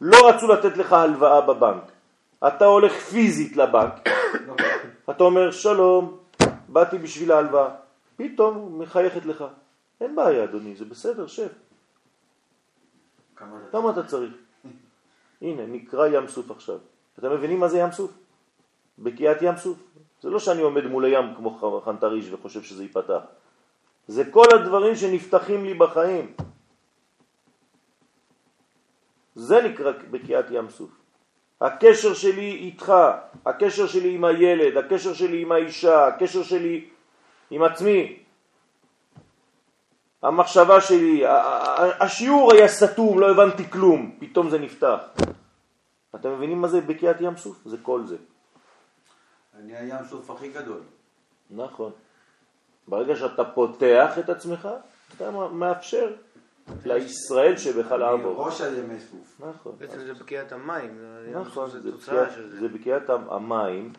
לא רצו לתת לך הלוואה בבנק. אתה הולך פיזית לבנק, אתה אומר שלום, באתי בשביל ההלוואה. פתאום מחייכת לך. אין בעיה אדוני, זה בסדר, שב. כמה כמה אתה צריך? הנה, נקרא ים סוף עכשיו. אתם מבינים מה זה ים סוף? בקיעת ים סוף. זה לא שאני עומד מול הים כמו חנטריש וחושב שזה ייפתח. זה כל הדברים שנפתחים לי בחיים. זה נקרא בקיעת ים סוף. הקשר שלי איתך, הקשר שלי עם הילד, הקשר שלי עם האישה, הקשר שלי עם עצמי, המחשבה שלי, השיעור היה סתום, לא הבנתי כלום, פתאום זה נפתח. אתם מבינים מה זה בקיעת ים סוף? זה כל זה. אני הים סוף הכי גדול. נכון. ברגע שאתה פותח את עצמך, אתה מאפשר לישראל שבך אני לעבור. ראש הימי סוף. נכון. בעצם זה בקיעת המים, נכון, זה. בקיעת המים,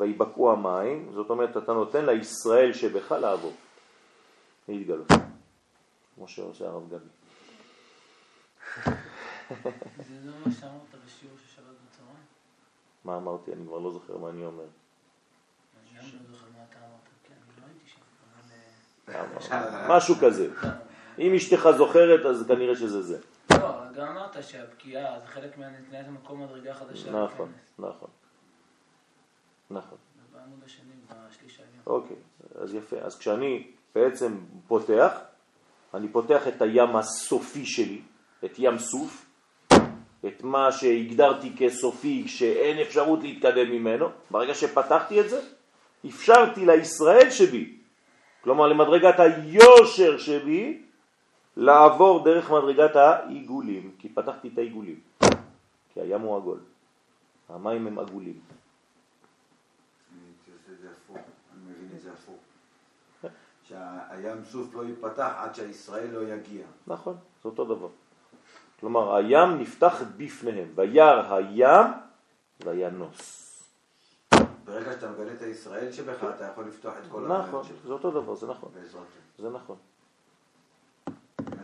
ויבקעו המים, זאת אומרת אתה נותן לישראל שבך לעבור, להתגלות, כמו שעושה הרב גבי. זה לא מה שאמרת בשיעור של שבת בצהריים? מה אמרתי? אני כבר לא זוכר מה אני אומר. אני גם לא זוכר מה אתה אמרת, כי אני לא הייתי שם. אבל, אה, משהו כזה. אם אשתך זוכרת, אז כנראה שזה זה. לא, גם אמרת שהפקיעה זה חלק מהנתניית המקום מדרגה חדשה. נכון. נכון. נכון. בעמוד השני, בשליש העליון. אוקיי, אז יפה. אז כשאני בעצם פותח, אני פותח את הים הסופי שלי, את ים סוף, את מה שהגדרתי כסופי, שאין אפשרות להתקדם ממנו. ברגע שפתחתי את זה, אפשרתי לישראל שבי, כלומר למדרגת היושר שבי, לעבור דרך מדרגת העיגולים, כי פתחתי את העיגולים, כי הים הוא עגול, המים הם עגולים. אני עושה את זה הפוך, אני מבין את זה הפוך. שהים סוף לא ייפתח עד שהישראל לא יגיע. נכון, זה אותו דבר. כלומר, הים נפתח בפניהם, וירא הים וינוס. ברגע שאתה מגלה את הישראל שבך, אתה יכול לפתוח את כל נכון, הרעיון שלך. זה אותו דבר, זה נכון, בעזרת. זה נכון.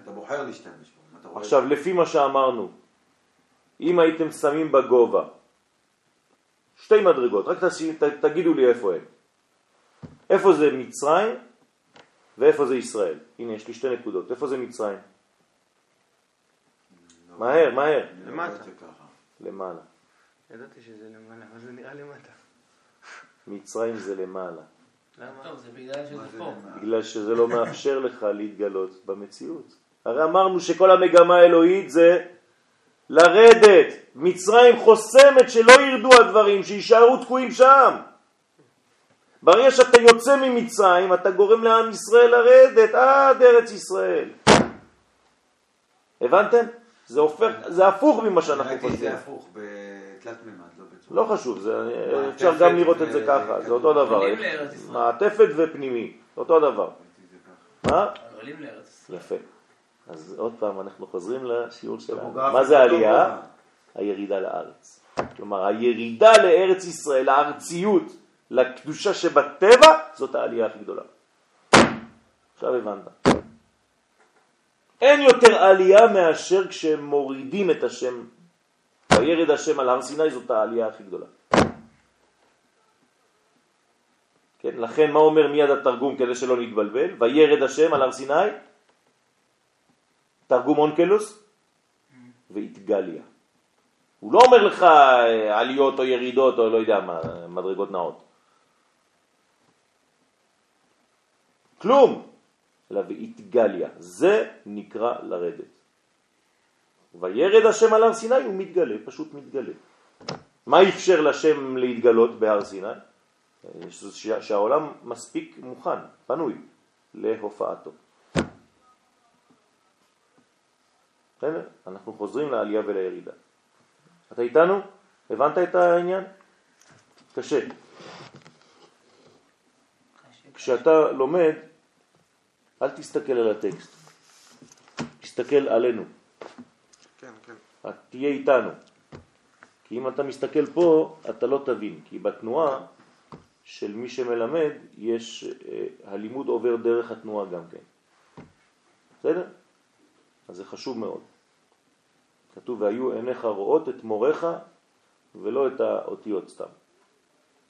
אתה בוחר להשתמש בו. עכשיו, לפי מה שאמרנו, אם הייתם שמים בגובה שתי מדרגות, רק תגידו לי איפה הם. איפה זה מצרים ואיפה זה ישראל. הנה, יש לי שתי נקודות. איפה זה מצרים? לא. מהר, מהר. לא למטה. ככה. למעלה. ידעתי שזה למעלה, אבל זה נראה למטה. מצרים זה למעלה. למה? טוב, זה בגלל שזה זה פה. בגלל שזה לא מאפשר לך להתגלות במציאות. הרי אמרנו שכל המגמה האלוהית זה לרדת. מצרים חוסמת שלא ירדו הדברים, שישארו תקועים שם. ברגע שאתה יוצא ממצרים, אתה גורם לעם ישראל לרדת עד ארץ ישראל. הבנתם? זה הופך, זה הפוך ממה שאנחנו ראיתי את חושבים. זה הפוך, בתלת מימד, לא בצורה. לא חשוב, זה, אפשר גם לראות את זה ככה, זה אותו דבר. עולים לארץ ישראל. מעטפת ופנימי, אותו דבר. ראיתי. מה? עולים לארץ ישראל. יפה. אז עוד פעם אנחנו חוזרים לשיעור שלנו. מה זה עלייה? הירידה לארץ. כלומר, הירידה לארץ ישראל, הארציות, לקדושה שבטבע, זאת העלייה הכי גדולה. עכשיו הבנת. אין יותר עלייה מאשר כשמורידים את השם, וירד השם על הר סיני, זאת העלייה הכי גדולה. כן, לכן מה אומר מיד התרגום כדי שלא נתבלבל? וירד השם על הר סיני, תרגום אונקלוס, והתגליה. הוא לא אומר לך אה, עליות או ירידות או לא יודע מה, מדרגות נאות. כלום, אלא והתגליה. זה נקרא לרדת. וירד השם על הר סיני, הוא מתגלה, פשוט מתגלה. מה אפשר לשם להתגלות בהר סיני? שהעולם מספיק מוכן, פנוי, להופעתו. בסדר? אנחנו חוזרים לעלייה ולירידה. אתה איתנו? הבנת את העניין? קשה. כשאתה לומד, אל תסתכל על הטקסט, תסתכל עלינו, כן, כן. תהיה איתנו. כי אם אתה מסתכל פה, אתה לא תבין, כי בתנועה של מי שמלמד, יש, אה, הלימוד עובר דרך התנועה גם כן. בסדר? אז זה חשוב מאוד. כתוב, והיו עיניך רואות את מורך ולא את האותיות סתם.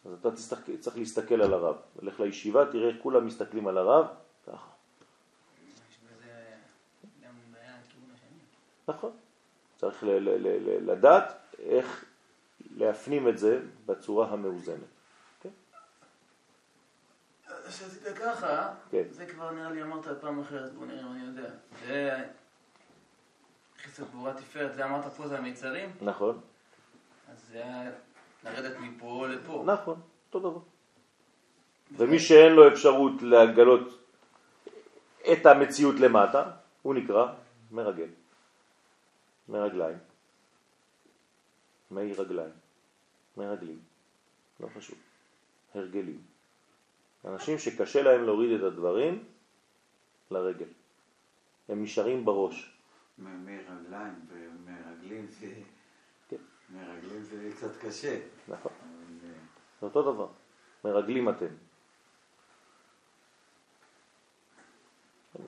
אז אתה תסתכל, צריך להסתכל על הרב. לך לישיבה, תראה איך כולם מסתכלים על הרב, ככה. יש בזה גם בעיה לכיוון השני. נכון. צריך ל- ל- ל- ל- לדעת איך להפנים את זה בצורה המאוזנת. שעשית ככה, כן. זה כבר נראה לי אמרת פעם אחרת, בוא נראה אם אני יודע. זה חיסר גבורה תפארת, זה אמרת פה זה המיצרים, נכון? אז זה היה לרדת מפה לפה. נכון, אותו דבר. ומי שאין לו אפשרות לגלות את המציאות למטה, הוא נקרא מרגל. מרגליים. מי רגליים. מרגלים. לא חשוב. הרגלים. אנשים שקשה להם להוריד את הדברים לרגל. הם נשארים בראש. מרגליים ומרגלים זה... כן. מרגלים זה קצת קשה. נכון. אה, זה אותו דבר. מרגלים אתם.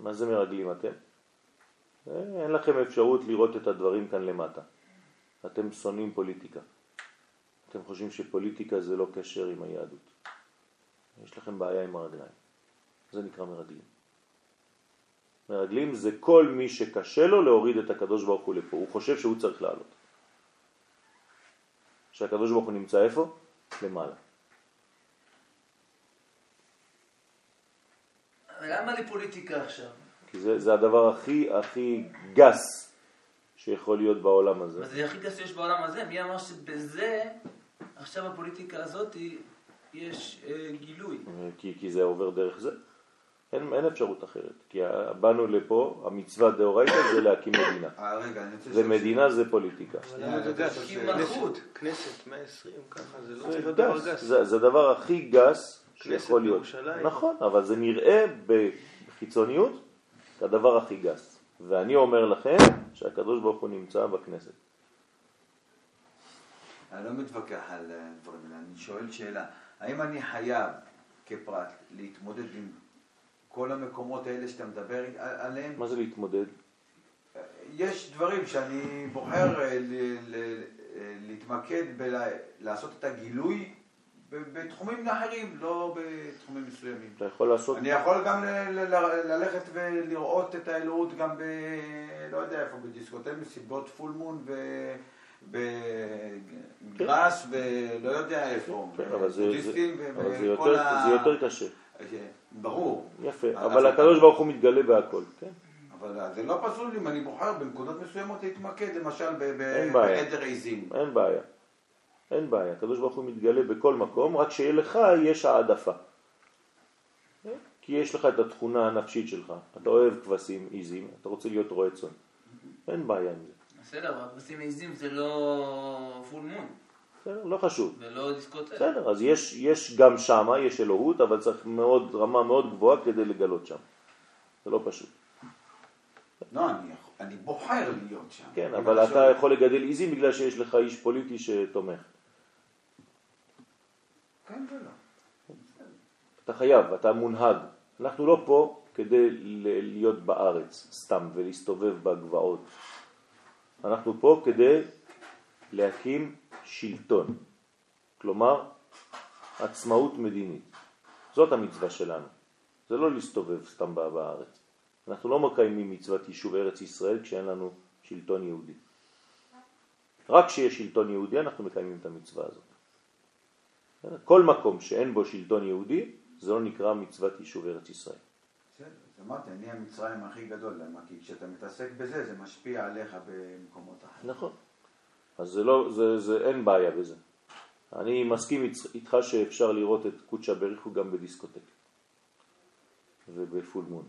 מה זה מרגלים אתם? אין לכם אפשרות לראות את הדברים כאן למטה. אתם שונאים פוליטיקה. אתם חושבים שפוליטיקה זה לא קשר עם היהדות. יש לכם בעיה עם הרגליים. זה נקרא מרגלים. מרגלים זה כל מי שקשה לו להוריד את הקדוש ברוך הוא לפה. הוא חושב שהוא צריך לעלות. שהקדוש ברוך הוא נמצא איפה? למעלה. למה לי פוליטיקה עכשיו? כי זה, זה הדבר הכי הכי גס שיכול להיות בעולם הזה. אבל זה הכי גס שיש בעולם הזה, מי אמר שבזה, עכשיו הפוליטיקה הזאת, יש אה, גילוי. כי, כי זה עובר דרך זה. אין, אין אפשרות אחרת. כי באנו לפה, המצווה דאורייתא זה להקים מדינה. אה, ומדינה זה פוליטיקה. כנסת 120 ככה, זה לא דבר גס. זה, הדבר הכי גס שיכול להיות. נכון, אבל זה נראה בחיצוניות כדבר הכי גס. ואני אומר לכם שהקדוש ברוך הוא נמצא בכנסת. אני לא מתווכח על הדברים האלה, אני שואל שאלה, האם אני חייב כפרט להתמודד עם כל המקומות האלה שאתה מדבר עליהם? מה זה להתמודד? יש דברים שאני בוחר אה, אה, להתמקד בלעשות את הגילוי בתחומים אחרים, לא בתחומים מסוימים. אתה יכול לעשות... אני יכול גם ללכת ולראות את האלוהות גם ב... לא יודע איפה, בדיסקוטק, מסיבות פול מון ו... בגראס ולא יודע איפה, כן, זה- בודהיסטים וכל יותר- ה- זה יותר קשה. ברור. יפה, אבל הקדוש ברוך הוא מתגלה בהכל, כן? אבל זה לא פסול אם אני בוחר בנקודות מסוימות להתמקד, למשל. בעדר עיזים. אין בעיה. אין בעיה. הקדוש ברוך הוא מתגלה בכל מקום, רק שלך יש העדפה. כי יש לך את התכונה הנפשית שלך. אתה אוהב כבשים, עיזים, אתה רוצה להיות רועה צאן. אין בעיה עם זה. בסדר, אבל כבשים עיזים זה לא פול מון, בסדר? לא חשוב. ולא דיסקוטק. בסדר, אז יש, יש גם שמה, יש אלוהות, אבל צריך מאוד, רמה מאוד גבוהה כדי לגלות שם. זה לא פשוט. לא, אני, אני בוחר להיות שם. כן, אבל אני אתה שואל- יכול לגדל עיזים בגלל שיש לך איש פוליטי שתומך. אתה חייב, אתה מונהג. אנחנו לא פה כדי להיות בארץ סתם ולהסתובב בגבעות. אנחנו פה כדי להקים שלטון, כלומר עצמאות מדינית. זאת המצווה שלנו. זה לא להסתובב סתם בארץ. אנחנו לא מקיימים מצוות יישוב ארץ ישראל כשאין לנו שלטון יהודי. רק כשיש שלטון יהודי אנחנו מקיימים את המצווה הזאת. כל מקום שאין בו שלטון יהודי, זה לא נקרא מצוות יישוב ארץ ישראל. בסדר, אמרתי, אני המצרים הכי גדול, למה? כי כשאתה מתעסק בזה, זה משפיע עליך במקומות אחרים. נכון. אז זה לא, זה, זה, אין בעיה בזה. אני מסכים איתך- איתך שאפשר לראות את קודשא בריחו גם בדיסקוטק ובפול מון.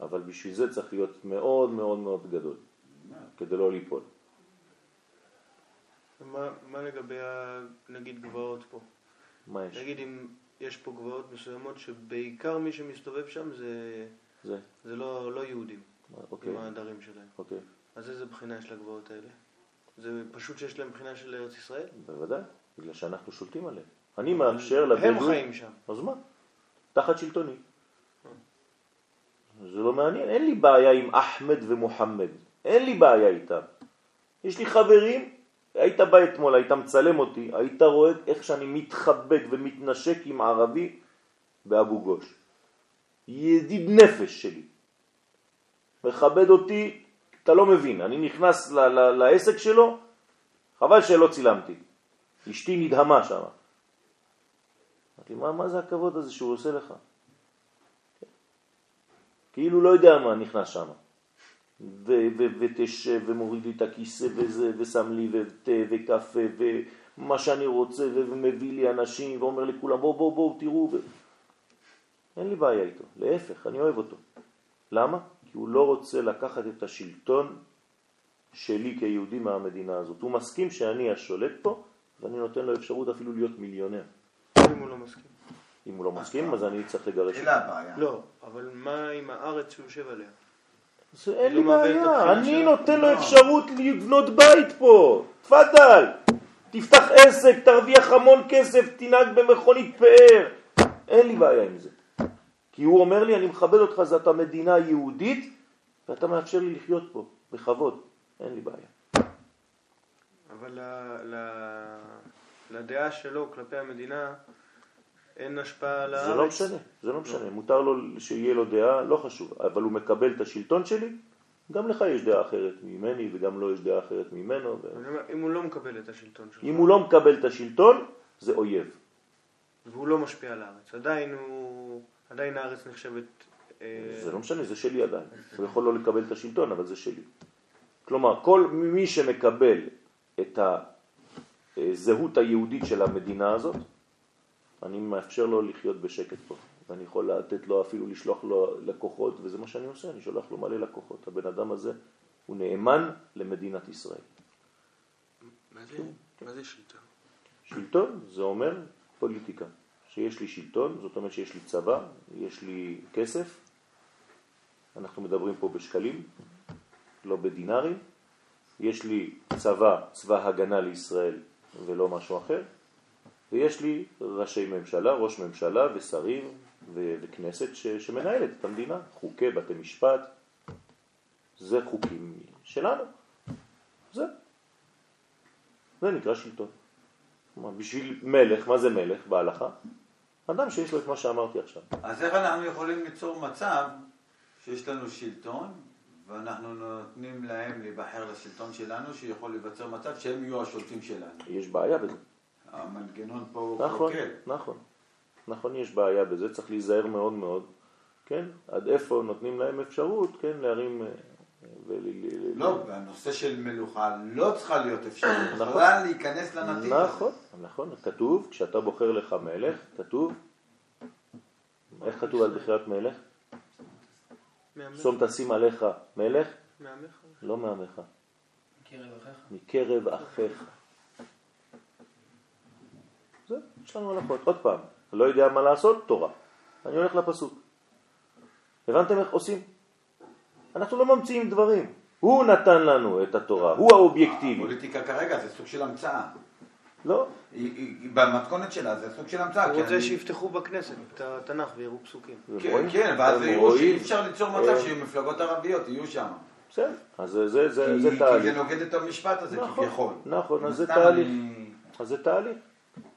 אבל בשביל זה צריך להיות מאוד מאוד מאוד גדול, כדי לא ליפול. מה, מה לגבי, ה, נגיד, גבעות פה? מה יש? נגיד אם יש פה גבעות מסוימות שבעיקר מי שמסתובב שם זה, זה, זה לא, לא יהודים, אוקיי, עם העדרים שלהם. אוקיי, אז איזה בחינה יש לגבעות האלה? זה פשוט שיש להם בחינה של ארץ ישראל? בוודאי, בגלל שאנחנו שולטים עליהם. אני מאפשר לבדואים... הם חיים שם. אז מה? תחת שלטוני. זה לא מעניין, אין לי בעיה עם אחמד ומוחמד, אין לי בעיה איתם. יש לי חברים, היית בא אתמול, היית מצלם אותי, היית רואה איך שאני מתחבק ומתנשק עם ערבי באבו גוש. ידיד נפש שלי. מכבד אותי, אתה לא מבין, אני נכנס לעסק שלו, חבל שלא צילמתי. אשתי נדהמה שם. אמרתי, מה, מה זה הכבוד הזה שהוא עושה לך? כאילו לא יודע מה נכנס שם. ותשב ומוריד לי את הכיסא וזה, ושם לי ותה וקפה ומה שאני רוצה ומביא לי אנשים ואומר לכולם בואו בואו בואו תראו. ו... אין לי בעיה איתו, להפך, אני אוהב אותו. למה? כי הוא לא רוצה לקחת את השלטון שלי כיהודי מהמדינה הזאת. הוא מסכים שאני השולט פה ואני נותן לו אפשרות אפילו להיות מיליונר. אם הוא לא מסכים. אם הוא לא מסכים, אז אני צריך לגרש אותו. אלה הבעיה. לא, אבל מה עם הארץ שהוא יושב עליה? זה אין לא לי בעיה, אני. נותן לו. אפשרות לבנות בית פה, תפדל, תפתח עסק, תרוויח המון כסף, תנהג במכונית פאר, אין לי בעיה עם זה. כי הוא אומר לי, אני מכבד אותך, זאת המדינה יהודית, ואתה מאפשר לי לחיות פה, בכבוד, אין לי בעיה. אבל לדעה שלו כלפי המדינה אין השפעה על הארץ. זה לא משנה, זה לא משנה, מותר לו שיהיה לו דעה, לא חשוב, אבל הוא מקבל את השלטון שלי, גם לך יש דעה אחרת ממני וגם לו יש דעה אחרת ממנו. ו... אם הוא לא מקבל את השלטון שלך, אם הוא לא מקבל את השלטון, זה אויב. והוא לא משפיע על הארץ, עדיין הוא, עדיין הארץ נחשבת... אה, זה לא משנה, זה שלי עדיין. הוא יכול לא לקבל את השלטון, אבל זה שלי. כלומר, כל מי שמקבל את הזהות היהודית של המדינה הזאת, אני מאפשר לו לחיות בשקט פה. ואני יכול לתת לו אפילו לשלוח לו לקוחות, וזה מה שאני עושה, אני שולח לו מלא לקוחות. הבן אדם הזה הוא נאמן למדינת ישראל. מה זה, מה זה שלטון? שלטון זה אומר פוליטיקה. שיש לי שלטון, זאת אומרת שיש לי צבא, יש לי כסף, אנחנו מדברים פה בשקלים, לא בדינרים, יש לי צבא, צבא הגנה לישראל ולא משהו אחר, ויש לי ראשי ממשלה, ראש ממשלה ושרים וכנסת ש- שמנהלת את המדינה, חוקי בתי משפט, זה חוקים שלנו, זה. זה נקרא שלטון. כלומר, בשביל מלך, מה זה מלך בהלכה? אדם שיש לו את מה שאמרתי עכשיו. אז איך אנחנו יכולים ליצור מצב שיש לנו שלטון, ואנחנו נותנים להם להיבחר לשלטון שלנו, שיכול להיווצר מצב שהם יהיו השולטים שלנו. יש בעיה בזה. המנגנון פה הוא נכון, קלוקל. נכון. נכון, יש בעיה בזה, צריך להיזהר מאוד מאוד, כן? עד איפה נותנים להם אפשרות, כן, להרים... אה, ול... לא, בנושא של מלוכה לא צריכה להיות אפשרות, נכון. יכולה להיכנס לנתיב הזה. נכון, נכון, כתוב, כשאתה בוחר לך מלך, כתוב, איך כתוב על בחירת מלך? שום תשים עליך מלך, מהמך. לא מעמך, מקרב אחיך. מקרב אחיך. זה, יש לנו הלכות. עוד פעם, לא יודע מה לעשות, תורה. אני הולך לפסוק. הבנתם איך עושים? אנחנו לא ממציאים דברים. הוא נתן לנו את התורה, הוא האובייקטיבי. הפוליטיקה כרגע זה סוג של המצאה. לא, היא- היא- במתכונת שלה זה סוג של המצאה. הוא כי רוצה אני- שיפתחו בכנסת את התנ"ך ויראו פסוקים. כן, רואים? כן, ואז יראו? שאי אפשר ליצור מצב שמפלגות ערביות יהיו שם. בסדר, אז זה, זה, זה, כי זה כי תהליך. זה נוגד את המשפט הזה נכון, כביכול. נכון, אז זה תהליך. אני- אז זה תהליך.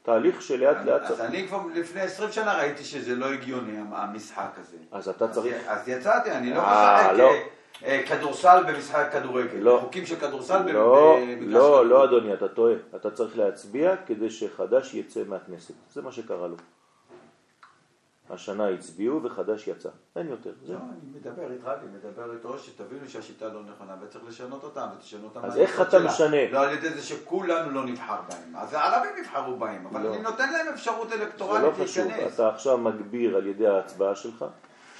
תהליך שלאט לאט אז צריך. אני כבר לפני 20 שנה ראיתי שזה לא הגיוני המשחק הזה. אז אתה צריך... אז- אז יצאתי, אני לא אה, משחק לא. אה, אה, כדורסל במשחק כדורגל. לא. חוקים של כדורסל לא, במגרש לא, כדורגל. לא אדוני, אתה טועה. אתה צריך להצביע כדי שחדש יצא מהכנסת. זה מה שקרה לו. השנה הצביעו וחדש יצא. אין יותר. לא. אני מדבר איתך, אני מדבר איתו, שתבינו שהשיטה לא נכונה וצריך לשנות אותה, ותשנו אותה. אז איך אתה. משנה? לא על ידי זה שכולנו לא נבחר בהם. אז הערבים יבחרו בהם, אבל לא. אני נותן להם אפשרות זה לא אלקטורלית חשוב. להיכנס. אתה עכשיו מגביר על ידי ההצבעה שלך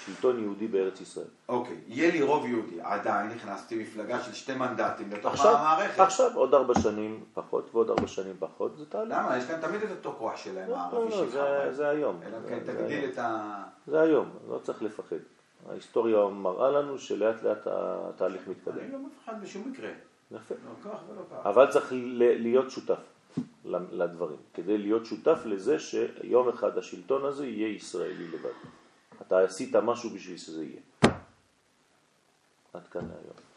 שלטון יהודי בארץ ישראל. אוקיי, יהיה לי רוב יהודי, עדיין הכנסתי מפלגה של שתי מנדטים לתוך עכשיו, המערכת. עכשיו עוד ארבע שנים פחות ועוד ארבע שנים פחות, זה תהליך. למה? יש להם תמיד את אותו כוח שלהם, לא, הערבי לא, שיבחר זה- בהם. זה היום. אלא כן זה תגדיל. את ה... זה היום, לא צריך לפחד. ההיסטוריה מראה לנו שלאט לאט התהליך מתקדם. אני לא מפחד בשום מקרה. יפה. לא כך ולא כך. אבל צריך להיות שותף לדברים, כדי להיות שותף לזה שיום אחד השלטון הזה יהיה ישראלי לבד. אתה עשית משהו בשביל שזה יהיה. עד כאן להיום.